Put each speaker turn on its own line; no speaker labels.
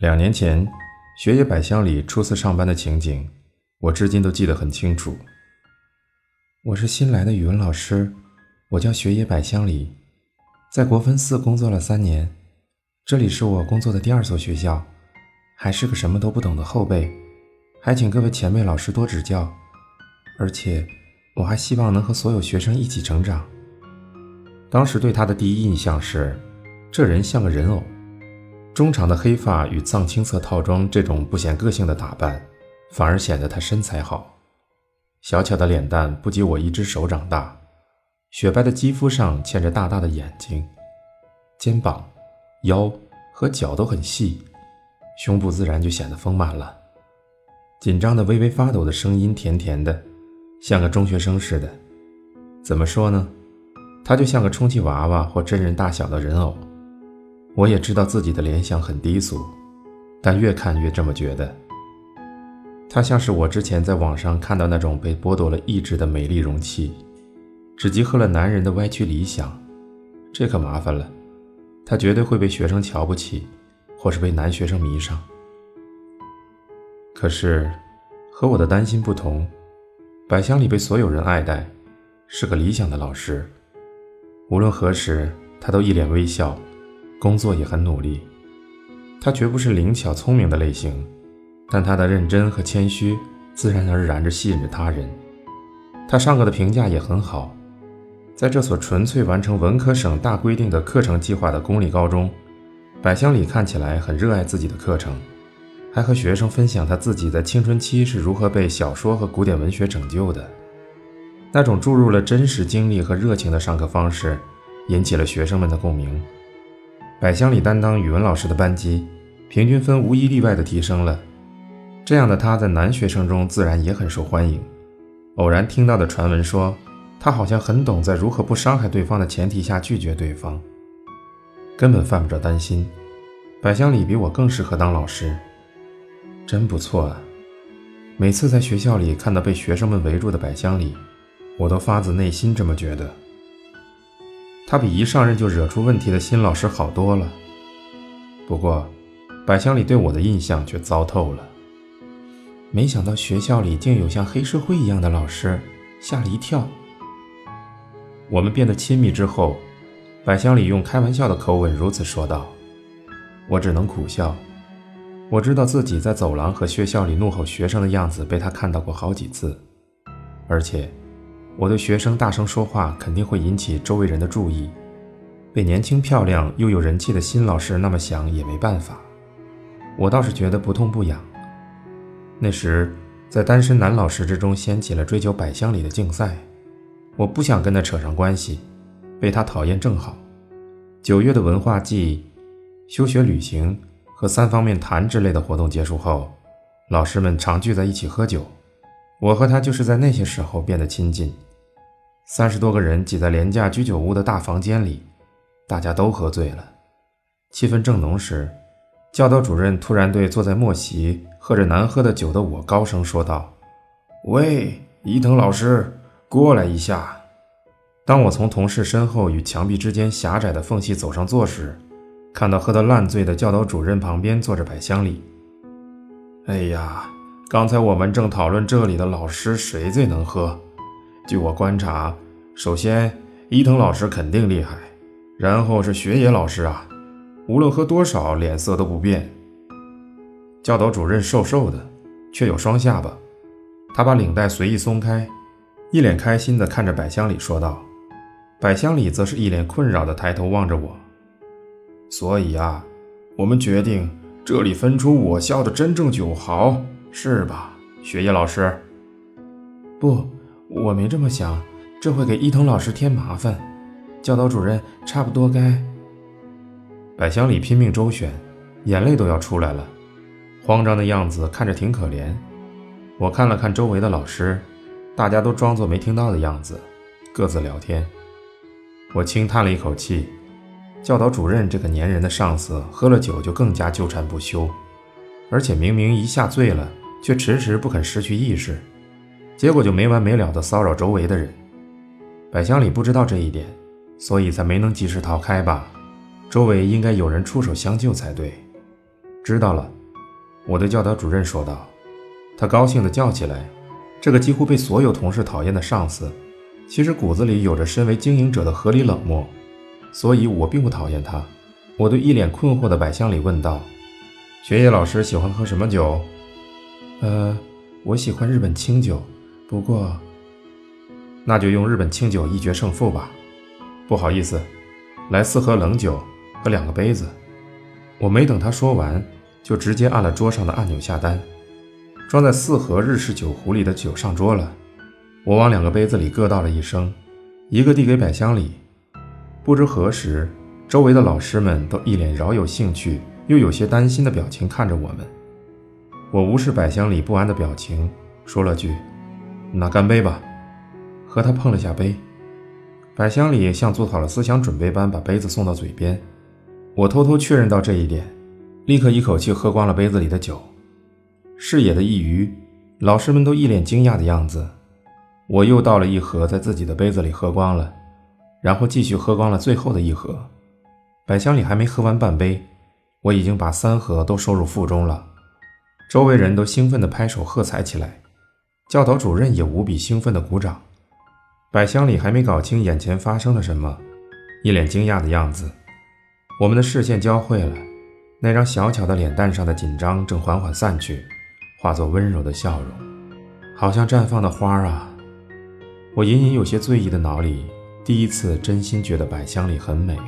两年前，学野百香里初次上班的情景，我至今都记得很清楚。
我是新来的语文老师，我叫学野百香里，在国分寺工作了三年，这里是我工作的第二所学校，还是个什么都不懂的后辈，还请各位前辈老师多指教。而且，我还希望能和所有学生一起成长。
当时对他的第一印象是，这人像个人偶。中长的黑发与藏青色套装，这种不显个性的打扮，反而显得她身材好。小巧的脸蛋不及我一只手掌大，雪白的肌肤上嵌着大大的眼睛，肩膀、腰和脚都很细，胸部自然就显得丰满了。紧张的微微发抖的声音，甜甜的，像个中学生似的。怎么说呢？他就像个充气娃娃或真人大小的人偶。我也知道自己的联想很低俗，但越看越这么觉得。它像是我之前在网上看到那种被剥夺了意志的美丽容器，只集合了男人的歪曲理想。这可麻烦了，他绝对会被学生瞧不起，或是被男学生迷上。可是，和我的担心不同，百香里被所有人爱戴，是个理想的老师。无论何时，他都一脸微笑。工作也很努力，他绝不是灵巧聪明的类型，但他的认真和谦虚自然而然地吸引着他人。他上课的评价也很好，在这所纯粹完成文科省大规定的课程计划的公立高中，百香里看起来很热爱自己的课程，还和学生分享他自己在青春期是如何被小说和古典文学拯救的。那种注入了真实经历和热情的上课方式，引起了学生们的共鸣。百香里担当语文老师的班级，平均分无一例外的提升了。这样的他在男学生中自然也很受欢迎。偶然听到的传闻说，他好像很懂在如何不伤害对方的前提下拒绝对方，根本犯不着担心。百香里比我更适合当老师，真不错啊！每次在学校里看到被学生们围住的百香里，我都发自内心这么觉得。他比一上任就惹出问题的新老师好多了。不过，百香里对我的印象却糟透了。
没想到学校里竟有像黑社会一样的老师，吓了一跳。
我们变得亲密之后，百香里用开玩笑的口吻如此说道。我只能苦笑。我知道自己在走廊和学校里怒吼学生的样子被他看到过好几次，而且。我对学生大声说话肯定会引起周围人的注意，被年轻漂亮又有人气的新老师那么想也没办法。我倒是觉得不痛不痒。那时在单身男老师之中掀起了追求百香里的竞赛，我不想跟他扯上关系，被他讨厌正好。九月的文化季、休学旅行和三方面谈之类的活动结束后，老师们常聚在一起喝酒，我和他就是在那些时候变得亲近。三十多个人挤在廉价居酒屋的大房间里，大家都喝醉了。气氛正浓时，教导主任突然对坐在末席喝着难喝的酒的我高声说道：“喂，伊藤老师，过来一下。”当我从同事身后与墙壁之间狭窄的缝隙走上座时，看到喝得烂醉的教导主任旁边坐着百香里。哎呀，刚才我们正讨论这里的老师谁最能喝。据我观察，首先伊藤老师肯定厉害，然后是雪野老师啊，无论喝多少脸色都不变。教导主任瘦瘦的，却有双下巴，他把领带随意松开，一脸开心地看着百香里说道。百香里则是一脸困扰地抬头望着我。所以啊，我们决定这里分出我校的真正九豪，是吧，雪野老师？
不。我没这么想，这会给伊藤老师添麻烦。教导主任差不多该……
百香里拼命周旋，眼泪都要出来了，慌张的样子看着挺可怜。我看了看周围的老师，大家都装作没听到的样子，各自聊天。我轻叹了一口气，教导主任这个粘人的上司，喝了酒就更加纠缠不休，而且明明一下醉了，却迟迟不肯失去意识。结果就没完没了的骚扰周围的人，百香里不知道这一点，所以才没能及时逃开吧？周围应该有人出手相救才对。知道了，我对教导主任说道。他高兴地叫起来：“这个几乎被所有同事讨厌的上司，其实骨子里有着身为经营者的合理冷漠，所以我并不讨厌他。”我对一脸困惑的百香里问道：“学野老师喜欢喝什么酒？”“
呃，我喜欢日本清酒，不过……
那就用日本清酒一决胜负吧。不好意思，来四盒冷酒和两个杯子。”我没等他说完，就直接按了桌上的按钮下单。装在四盒日式酒壶里的酒上桌了，我往两个杯子里各倒了一升，一个递给百香里。不知何时，周围的老师们都一脸饶有兴趣又有些担心的表情看着我们。我无视百香里不安的表情，说了句：“那干杯吧。”和他碰了下杯。百香里像做好了思想准备般把杯子送到嘴边。我偷偷确认到这一点，立刻一口气喝光了杯子里的酒。视野的一隅，老师们都一脸惊讶的样子。我又倒了一盒，在自己的杯子里喝光了，然后继续喝光了最后的一盒。百香里还没喝完半杯，我已经把三盒都收入腹中了。周围人都兴奋地拍手喝彩起来，教导主任也无比兴奋地鼓掌。百香里还没搞清眼前发生了什么，一脸惊讶的样子。我们的视线交汇了，那张小巧的脸蛋上的紧张正缓缓散去。化作温柔的笑容，好像绽放的花啊！我隐隐有些醉意的脑里，第一次真心觉得百香里很美。